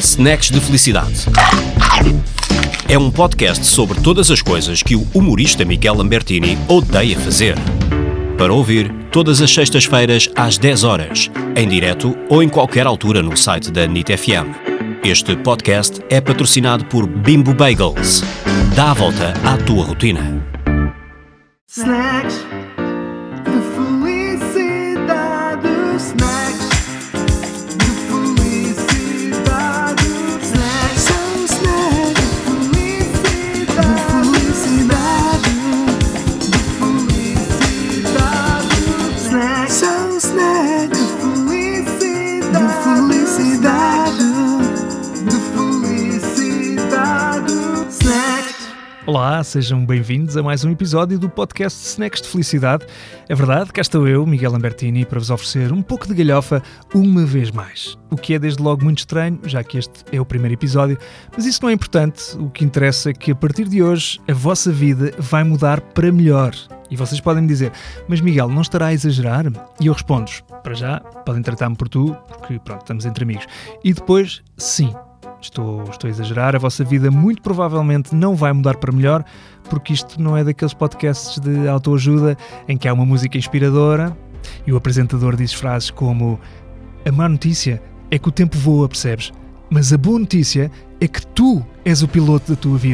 Snacks de Felicidade. É um podcast sobre todas as coisas que o humorista Miguel Lambertini odeia fazer. Para ouvir, todas as sextas-feiras às 10 horas, em direto ou em qualquer altura no site da NIT FM. Este podcast é patrocinado por Bimbo Bagels. Dá a volta à tua rotina. Snacks felicidade. Olá, sejam bem-vindos a mais um episódio do podcast Snacks de Felicidade. É verdade, cá estou eu, Miguel Lambertini, para vos oferecer um pouco de galhofa uma vez mais. O que é desde logo muito estranho, já que este é o primeiro episódio, mas isso não é importante. O que interessa é que a partir de hoje a vossa vida vai mudar para melhor. E vocês podem me dizer, mas Miguel, não estará a exagerar? E eu respondo, para já, podem tratar-me por tu, porque pronto, estamos entre amigos. E depois, sim, Estou, estou a exagerar, a vossa vida muito provavelmente não vai mudar para melhor, porque isto não é daqueles podcasts de autoajuda em que há uma música inspiradora e o apresentador diz frases como A má notícia é que o tempo voa, percebes? Mas a boa notícia é que tu és o piloto da tua vida.